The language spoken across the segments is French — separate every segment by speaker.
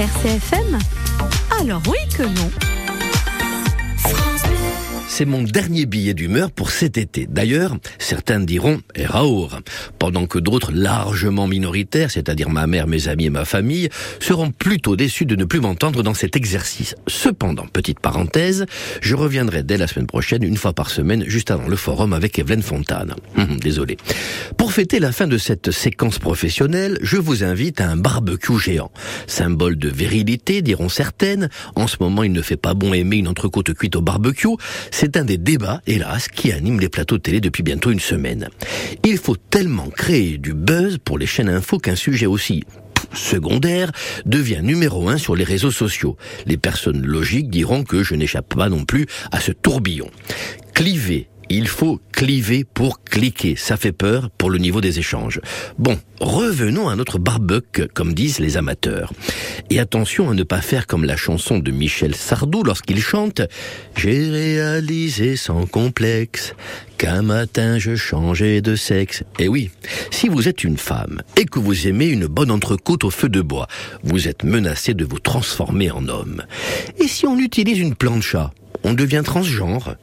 Speaker 1: RCFM Alors oui que non.
Speaker 2: C'est mon dernier billet d'humeur pour cet été. D'ailleurs, certains diront Eraour, pendant que d'autres largement minoritaires, c'est-à-dire ma mère, mes amis et ma famille, seront plutôt déçus de ne plus m'entendre dans cet exercice. Cependant, petite parenthèse, je reviendrai dès la semaine prochaine, une fois par semaine, juste avant le forum avec Evelyne Fontane. Hum, désolé. Pour fêter la fin de cette séquence professionnelle, je vous invite à un barbecue géant. Symbole de virilité, diront certaines. En ce moment, il ne fait pas bon aimer une entrecôte cuite au barbecue. Un des débats, hélas, qui anime les plateaux de télé depuis bientôt une semaine. Il faut tellement créer du buzz pour les chaînes info qu'un sujet aussi secondaire devient numéro un sur les réseaux sociaux. Les personnes logiques diront que je n'échappe pas non plus à ce tourbillon. Cliver il faut cliver pour cliquer. Ça fait peur pour le niveau des échanges. Bon, revenons à notre barbecue, comme disent les amateurs. Et attention à ne pas faire comme la chanson de Michel Sardou lorsqu'il chante J'ai réalisé sans complexe qu'un matin je changeais de sexe. Et oui, si vous êtes une femme et que vous aimez une bonne entrecôte au feu de bois, vous êtes menacé de vous transformer en homme. Et si on utilise une plancha, on devient transgenre?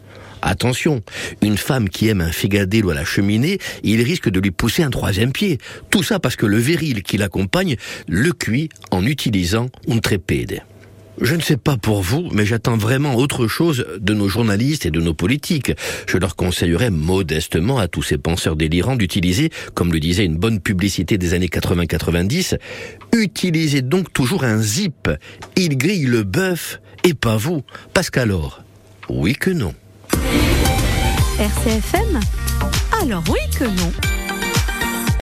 Speaker 2: Attention, une femme qui aime un figadillo à la cheminée, il risque de lui pousser un troisième pied. Tout ça parce que le viril qui l'accompagne le cuit en utilisant un trépide. Je ne sais pas pour vous, mais j'attends vraiment autre chose de nos journalistes et de nos politiques. Je leur conseillerais modestement à tous ces penseurs délirants d'utiliser, comme le disait une bonne publicité des années 80-90, utilisez donc toujours un zip. Il grille le bœuf et pas vous. Parce qu'alors, oui que non.
Speaker 1: RCFM Alors oui que non.